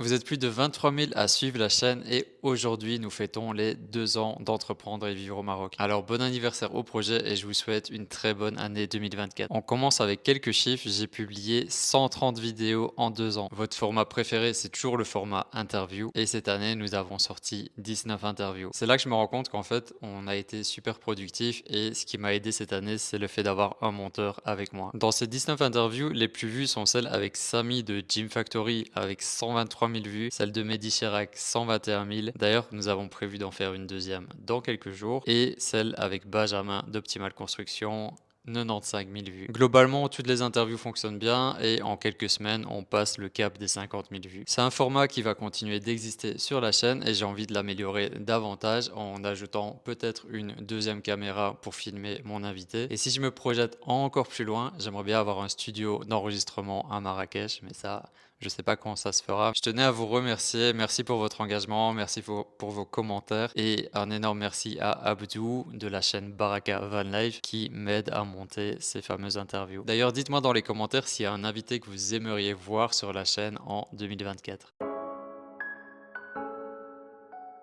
Vous êtes plus de 23 000 à suivre la chaîne et aujourd'hui nous fêtons les deux ans d'entreprendre et vivre au Maroc. Alors bon anniversaire au projet et je vous souhaite une très bonne année 2024. On commence avec quelques chiffres. J'ai publié 130 vidéos en deux ans. Votre format préféré c'est toujours le format interview et cette année nous avons sorti 19 interviews. C'est là que je me rends compte qu'en fait on a été super productif et ce qui m'a aidé cette année c'est le fait d'avoir un monteur avec moi. Dans ces 19 interviews les plus vues sont celles avec Samy de Gym Factory avec 123 000 vues, celle de Mehdi Chirac 121 000. D'ailleurs, nous avons prévu d'en faire une deuxième dans quelques jours et celle avec Benjamin d'Optimal Construction 95 000 vues. Globalement, toutes les interviews fonctionnent bien et en quelques semaines, on passe le cap des 50 000 vues. C'est un format qui va continuer d'exister sur la chaîne et j'ai envie de l'améliorer davantage en ajoutant peut-être une deuxième caméra pour filmer mon invité. Et si je me projette encore plus loin, j'aimerais bien avoir un studio d'enregistrement à Marrakech, mais ça, je sais pas quand ça se fera. Je tenais à vous remercier. Merci pour votre engagement. Merci pour, vos commentaires. Et un énorme merci à Abdou de la chaîne Baraka Van Life qui m'aide à monter ces fameuses interviews. D'ailleurs, dites-moi dans les commentaires s'il y a un invité que vous aimeriez voir sur la chaîne en 2024.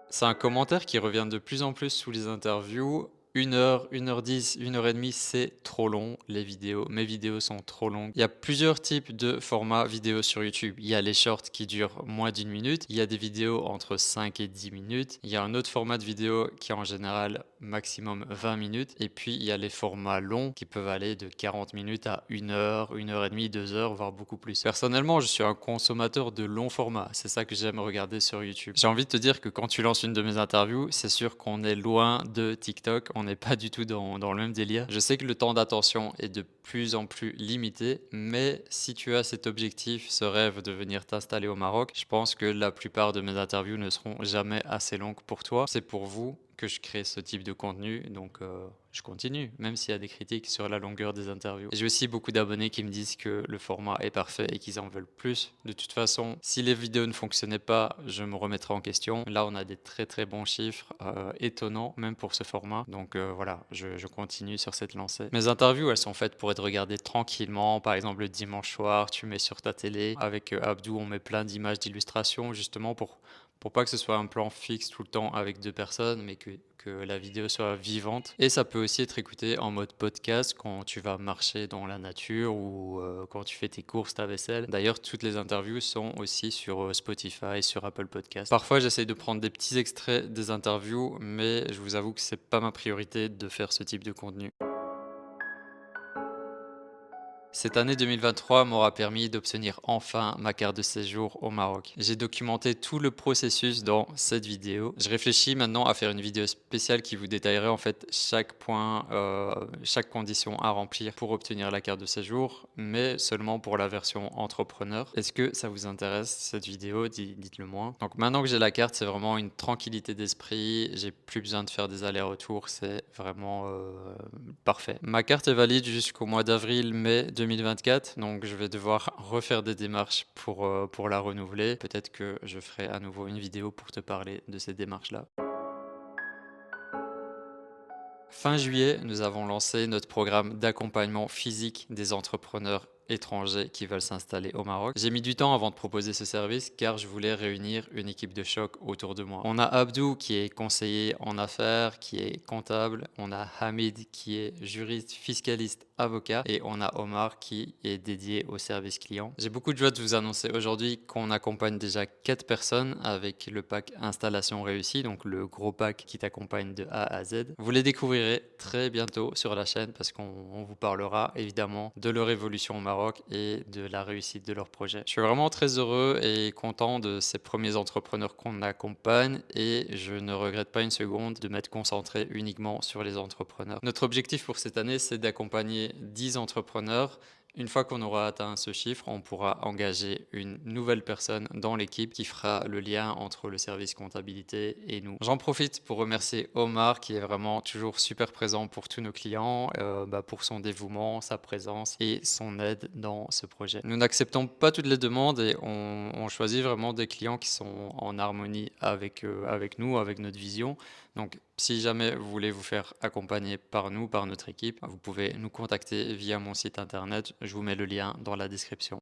C'est un commentaire qui revient de plus en plus sous les interviews. Une heure, une heure dix, une heure et demie, c'est trop long, les vidéos. Mes vidéos sont trop longues. Il y a plusieurs types de formats vidéo sur YouTube. Il y a les shorts qui durent moins d'une minute. Il y a des vidéos entre 5 et 10 minutes. Il y a un autre format de vidéo qui est en général maximum 20 minutes. Et puis, il y a les formats longs qui peuvent aller de 40 minutes à 1 heure, 1 heure et demie, 2 heures, voire beaucoup plus. Personnellement, je suis un consommateur de longs formats. C'est ça que j'aime regarder sur YouTube. J'ai envie de te dire que quand tu lances une de mes interviews, c'est sûr qu'on est loin de TikTok n'est pas du tout dans, dans, le même délire. Je sais que le temps d'attention est de plus en plus limité, mais si tu as cet objectif, ce rêve de venir t'installer au Maroc, je pense que la plupart de mes interviews ne seront jamais assez longues pour toi. C'est pour vous que je crée ce type de contenu, donc euh, je continue, même s'il y a des critiques sur la longueur des interviews. J'ai aussi beaucoup d'abonnés qui me disent que le format est parfait et qu'ils en veulent plus. De toute façon, si les vidéos ne fonctionnaient pas, je me remettrai en question. Là, on a des très très bons chiffres, euh, étonnants même pour ce format. Donc euh, voilà, je, je, continue sur cette lancée. Mes interviews, elles sont faites pour être regardées tranquillement. Par exemple, le dimanche soir, tu mets sur ta télé. Avec Abdou, on met plein d'images d'illustrations justement pour pour pas que ce soit un plan fixe tout le temps avec deux personnes, mais que, la vidéo soit vivante. Et ça peut aussi être écouté en mode podcast quand tu vas marcher dans la nature ou euh, quand tu fais tes courses, ta vaisselle. D'ailleurs, toutes les interviews sont aussi sur euh, Spotify, sur Apple Podcast. Parfois, j'essaye de prendre des petits extraits des interviews, mais je vous avoue que c'est pas ma priorité de faire ce type de contenu. Cette année 2023 m'aura permis d'obtenir enfin ma carte de séjour au Maroc. J'ai documenté tout le processus dans cette vidéo. Je réfléchis maintenant à faire une vidéo spéciale qui vous détaillerait en fait chaque point, euh, chaque condition à remplir pour obtenir la carte de séjour, mais seulement pour la version entrepreneur. Est-ce que ça vous intéresse cette vidéo? Dites-le moi. Donc maintenant que j'ai la carte, c'est vraiment une tranquillité d'esprit. J'ai plus besoin de faire des allers-retours. C'est vraiment euh, parfait. Ma carte est valide jusqu'au mois d'avril, mai 2023. 2024, donc je vais devoir refaire des démarches pour, euh, pour la renouveler. Peut-être que je ferai à nouveau une vidéo pour te parler de ces démarches-là. Fin juillet, nous avons lancé notre programme d'accompagnement physique des entrepreneurs étrangers qui veulent s'installer au Maroc. J'ai mis du temps avant de proposer ce service car je voulais réunir une équipe de choc autour de moi. On a Abdou qui est conseiller en affaires, qui est comptable. On a Hamid qui est juriste, fiscaliste, avocat. Et on a Omar qui est dédié au service client. J'ai beaucoup de joie de vous annoncer aujourd'hui qu'on accompagne déjà 4 personnes avec le pack installation réussie, donc le gros pack qui t'accompagne de A à Z. Vous les découvrirez très bientôt sur la chaîne parce qu'on vous parlera évidemment de leur évolution au Maroc et de la réussite de leur projet. Je suis vraiment très heureux et content de ces premiers entrepreneurs qu'on accompagne et je ne regrette pas une seconde de m'être concentré uniquement sur les entrepreneurs. Notre objectif pour cette année, c'est d'accompagner 10 entrepreneurs une fois qu'on aura atteint ce chiffre, on pourra engager une nouvelle personne dans l'équipe qui fera le lien entre le service comptabilité et nous. J'en profite pour remercier Omar qui est vraiment toujours super présent pour tous nos clients, euh, bah, pour son dévouement, sa présence et son aide dans ce projet. Nous n'acceptons pas toutes les demandes et on, choisit vraiment des clients qui sont en harmonie avec, euh, avec nous, avec notre vision. Donc si jamais vous voulez vous faire accompagner par nous, par notre équipe, vous pouvez nous contacter via mon site internet. Je vous mets le lien dans la description.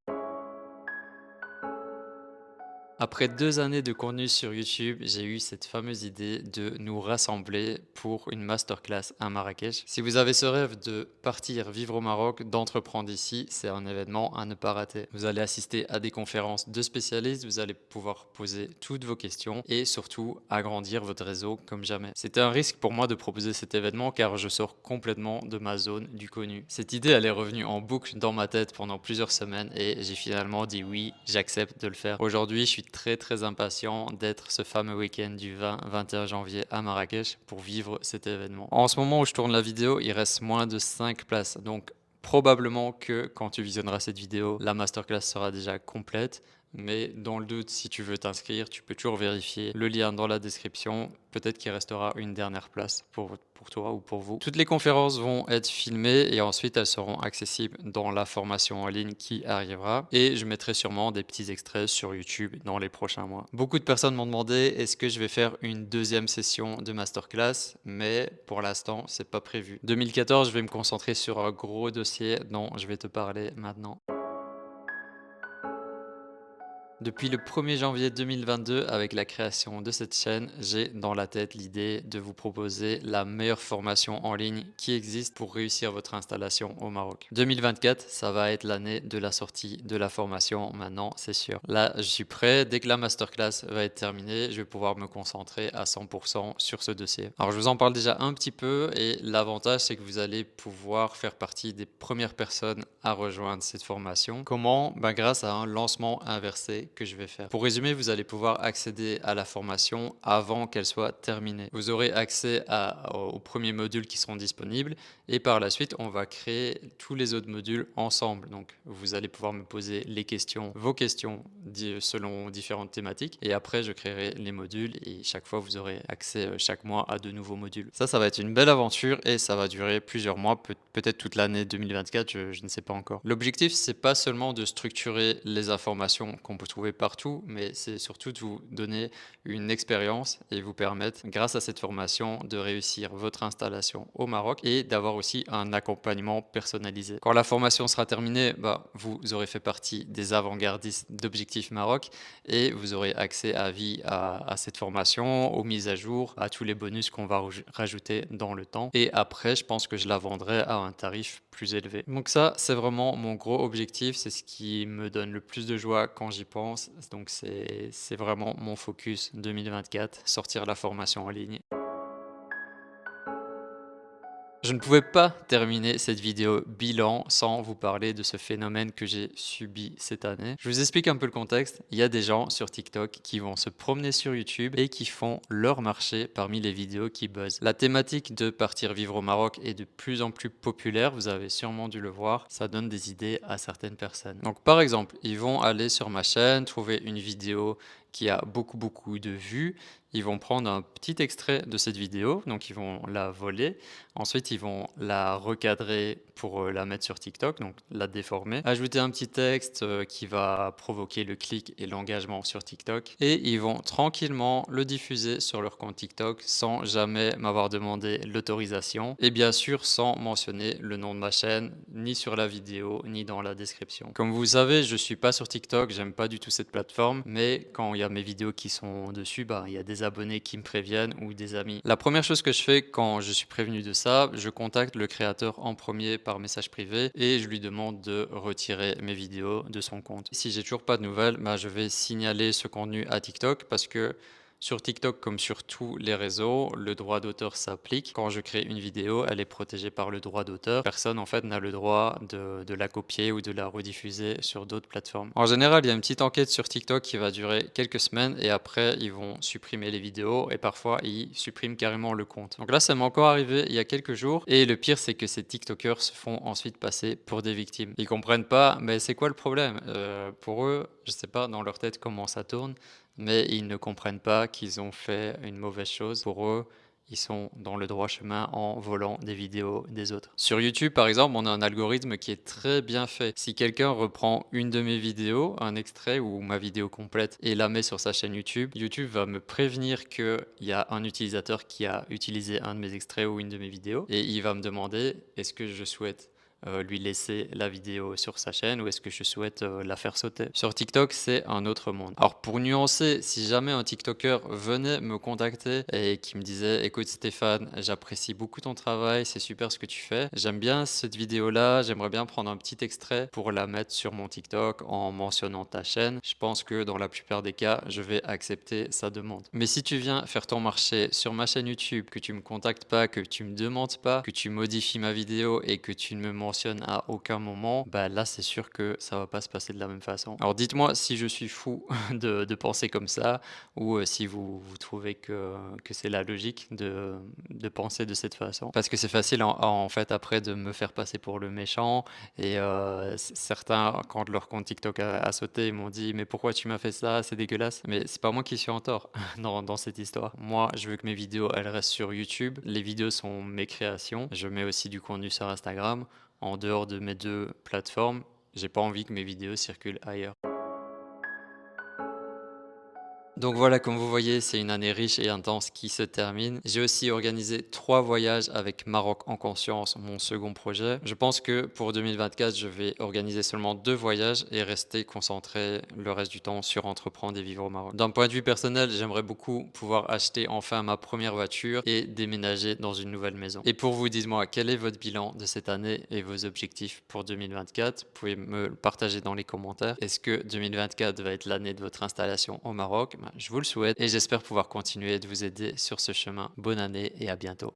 Après deux années de contenu sur YouTube, j'ai eu cette fameuse idée de nous rassembler pour une masterclass à Marrakech. Si vous avez ce rêve de partir vivre au Maroc, d'entreprendre ici, c'est un événement à ne pas rater. Vous allez assister à des conférences de spécialistes, vous allez pouvoir poser toutes vos questions et surtout agrandir votre réseau comme jamais. C'était un risque pour moi de proposer cet événement car je sors complètement de ma zone du connu. Cette idée, elle est revenue en boucle dans ma tête pendant plusieurs semaines et j'ai finalement dit oui, j'accepte de le faire. Aujourd'hui, je suis très très impatient d'être ce fameux week-end du 20-21 janvier à Marrakech pour vivre cet événement. En ce moment où je tourne la vidéo, il reste moins de 5 places. Donc probablement que quand tu visionneras cette vidéo, la masterclass sera déjà complète. Mais dans le doute, si tu veux t'inscrire, tu peux toujours vérifier le lien dans la description. Peut-être qu'il restera une dernière place pour, pour toi ou pour vous. Toutes les conférences vont être filmées et ensuite elles seront accessibles dans la formation en ligne qui arrivera. Et je mettrai sûrement des petits extraits sur YouTube dans les prochains mois. Beaucoup de personnes m'ont demandé est-ce que je vais faire une deuxième session de masterclass, mais pour l'instant, c'est pas prévu. 2014, je vais me concentrer sur un gros dossier dont je vais te parler maintenant. Depuis le 1er janvier 2022, avec la création de cette chaîne, j'ai dans la tête l'idée de vous proposer la meilleure formation en ligne qui existe pour réussir votre installation au Maroc. 2024, ça va être l'année de la sortie de la formation, maintenant c'est sûr. Là, je suis prêt, dès que la masterclass va être terminée, je vais pouvoir me concentrer à 100% sur ce dossier. Alors je vous en parle déjà un petit peu et l'avantage c'est que vous allez pouvoir faire partie des premières personnes à rejoindre cette formation. Comment? Ben, Grâce à un lancement inversé que je vais faire. Pour résumer, vous allez pouvoir accéder à la formation avant qu'elle soit terminée. Vous aurez accès aux premiers modules qui seront disponibles et par la suite, on va créer tous les autres modules ensemble. Donc, vous allez pouvoir me poser les questions, vos questions selon différentes thématiques et après, je créerai les modules et chaque fois, vous aurez accès euh, chaque mois à de nouveaux modules. Ça, ça va être une belle aventure et ça va durer plusieurs mois, peut-être toute l'année 2024, je, je ne sais pas encore. L'objectif, c'est pas seulement de structurer les informations qu'on peut trouver partout, mais c'est surtout de vous donner une expérience et vous permettre, grâce à cette formation, de réussir votre installation au Maroc et d'avoir aussi un accompagnement personnalisé. Quand la formation sera terminée, bah, vous aurez fait partie des avant-gardistes d'Objectif Maroc et vous aurez accès à vie à, à cette formation, aux mises à jour, à tous les bonus qu'on va rajouter dans le temps. Et après, je pense que je la vendrai à un tarif plus élevé. Donc ça, c'est vraiment mon gros objectif, c'est ce qui me donne le plus de joie quand j'y pense donc c'est vraiment mon focus 2024, sortir la formation en ligne. Je ne pouvais pas terminer cette vidéo bilan sans vous parler de ce phénomène que j'ai subi cette année. Je vous explique un peu le contexte. Il y a des gens sur TikTok qui vont se promener sur YouTube et qui font leur marché parmi les vidéos qui buzzent. La thématique de partir vivre au Maroc est de plus en plus populaire, vous avez sûrement dû le voir. Ça donne des idées à certaines personnes. Donc par exemple, ils vont aller sur ma chaîne, trouver une vidéo qui a beaucoup beaucoup de vues ils vont prendre un petit extrait de cette vidéo, donc ils vont la voler. Ensuite, ils vont la recadrer pour euh, la mettre sur TikTok, donc la déformer. Ajouter un petit texte euh, qui va provoquer le clic et l'engagement sur TikTok. Et ils vont tranquillement le diffuser sur leur compte TikTok sans jamais m'avoir demandé l'autorisation. Et bien sûr, sans mentionner le nom de ma chaîne, ni sur la vidéo, ni dans la description. Comme vous savez, je suis pas sur TikTok, j'aime pas du tout cette plateforme, mais quand il y a mes vidéos qui sont dessus, bah, il y a des abonnés qui me préviennent ou des amis. La première chose que je fais quand je suis prévenu de ça, je contacte le créateur en premier par message privé et je lui demande de retirer mes vidéos de son compte. Si j'ai toujours pas de nouvelles, bah, je vais signaler ce contenu à TikTok parce que sur TikTok, comme sur tous les réseaux, le droit d'auteur s'applique. Quand je crée une vidéo, elle est protégée par le droit d'auteur. Personne, en fait, n'a le droit de, la copier ou de la rediffuser sur d'autres plateformes. En général, il y a une petite enquête sur TikTok qui va durer quelques semaines et après, ils vont supprimer les vidéos et parfois, ils suppriment carrément le compte. Donc là, ça m'est encore arrivé il y a quelques jours et le pire, c'est que ces TikTokers se font ensuite passer pour des victimes. Ils comprennent pas, mais c'est quoi le problème? Euh, Pour eux, je sais pas dans leur tête comment ça tourne, mais ils ne comprennent pas qu'ils ont fait une mauvaise chose. Pour eux, ils sont dans le droit chemin en volant des vidéos des autres. Sur YouTube, par exemple, on a un algorithme qui est très bien fait. Si quelqu'un reprend une de mes vidéos, un extrait ou ma vidéo complète, et la met sur sa chaîne YouTube, YouTube va me prévenir qu'il y a un utilisateur qui a utilisé un de mes extraits ou une de mes vidéos, et il va me demander est-ce que je souhaite lui laisser la vidéo sur sa chaîne ou est-ce que je souhaite euh, la faire sauter Sur TikTok, c'est un autre monde. Alors pour nuancer, si jamais un TikToker venait me contacter et qui me disait écoute Stéphane, j'apprécie beaucoup ton travail, c'est super ce que tu fais. J'aime bien cette vidéo là, j'aimerais bien prendre un petit extrait pour la mettre sur mon TikTok en mentionnant ta chaîne. Je pense que dans la plupart des cas, je vais accepter sa demande. Mais si tu viens faire ton marché sur ma chaîne YouTube, que tu me contactes pas, que tu me demandes pas, que tu modifies ma vidéo et que tu ne me mentionnes à aucun moment, bah là c'est sûr que ça va pas se passer de la même façon. Alors dites-moi si je suis fou de, penser comme ça ou euh, si vous, vous trouvez que, que c'est la logique de, de penser de cette façon. Parce que c'est facile en, en fait après de me faire passer pour le méchant et euh, certains quand leur compte TikTok a, a sauté ils m'ont dit mais pourquoi tu m'as fait ça? C'est dégueulasse mais c'est pas moi qui suis en tort dans, dans cette histoire. Moi je veux que mes vidéos elles restent sur YouTube. Les vidéos sont mes créations. Je mets aussi du contenu sur Instagram en dehors de mes deux plateformes j'ai pas envie que mes vidéos circulent ailleurs donc voilà, comme vous voyez, c'est une année riche et intense qui se termine. J'ai aussi organisé trois voyages avec Maroc en conscience, mon second projet. Je pense que pour 2024, je vais organiser seulement deux voyages et rester concentré le reste du temps sur entreprendre et vivre au Maroc. D'un point de vue personnel, j'aimerais beaucoup pouvoir acheter enfin ma première voiture et déménager dans une nouvelle maison. Et pour vous, dites-moi, quel est votre bilan de cette année et vos objectifs pour 2024 Vous pouvez me le partager dans les commentaires. Est-ce que 2024 va être l'année de votre installation au Maroc? Je vous le souhaite et j'espère pouvoir continuer de vous aider sur ce chemin. Bonne année et à bientôt.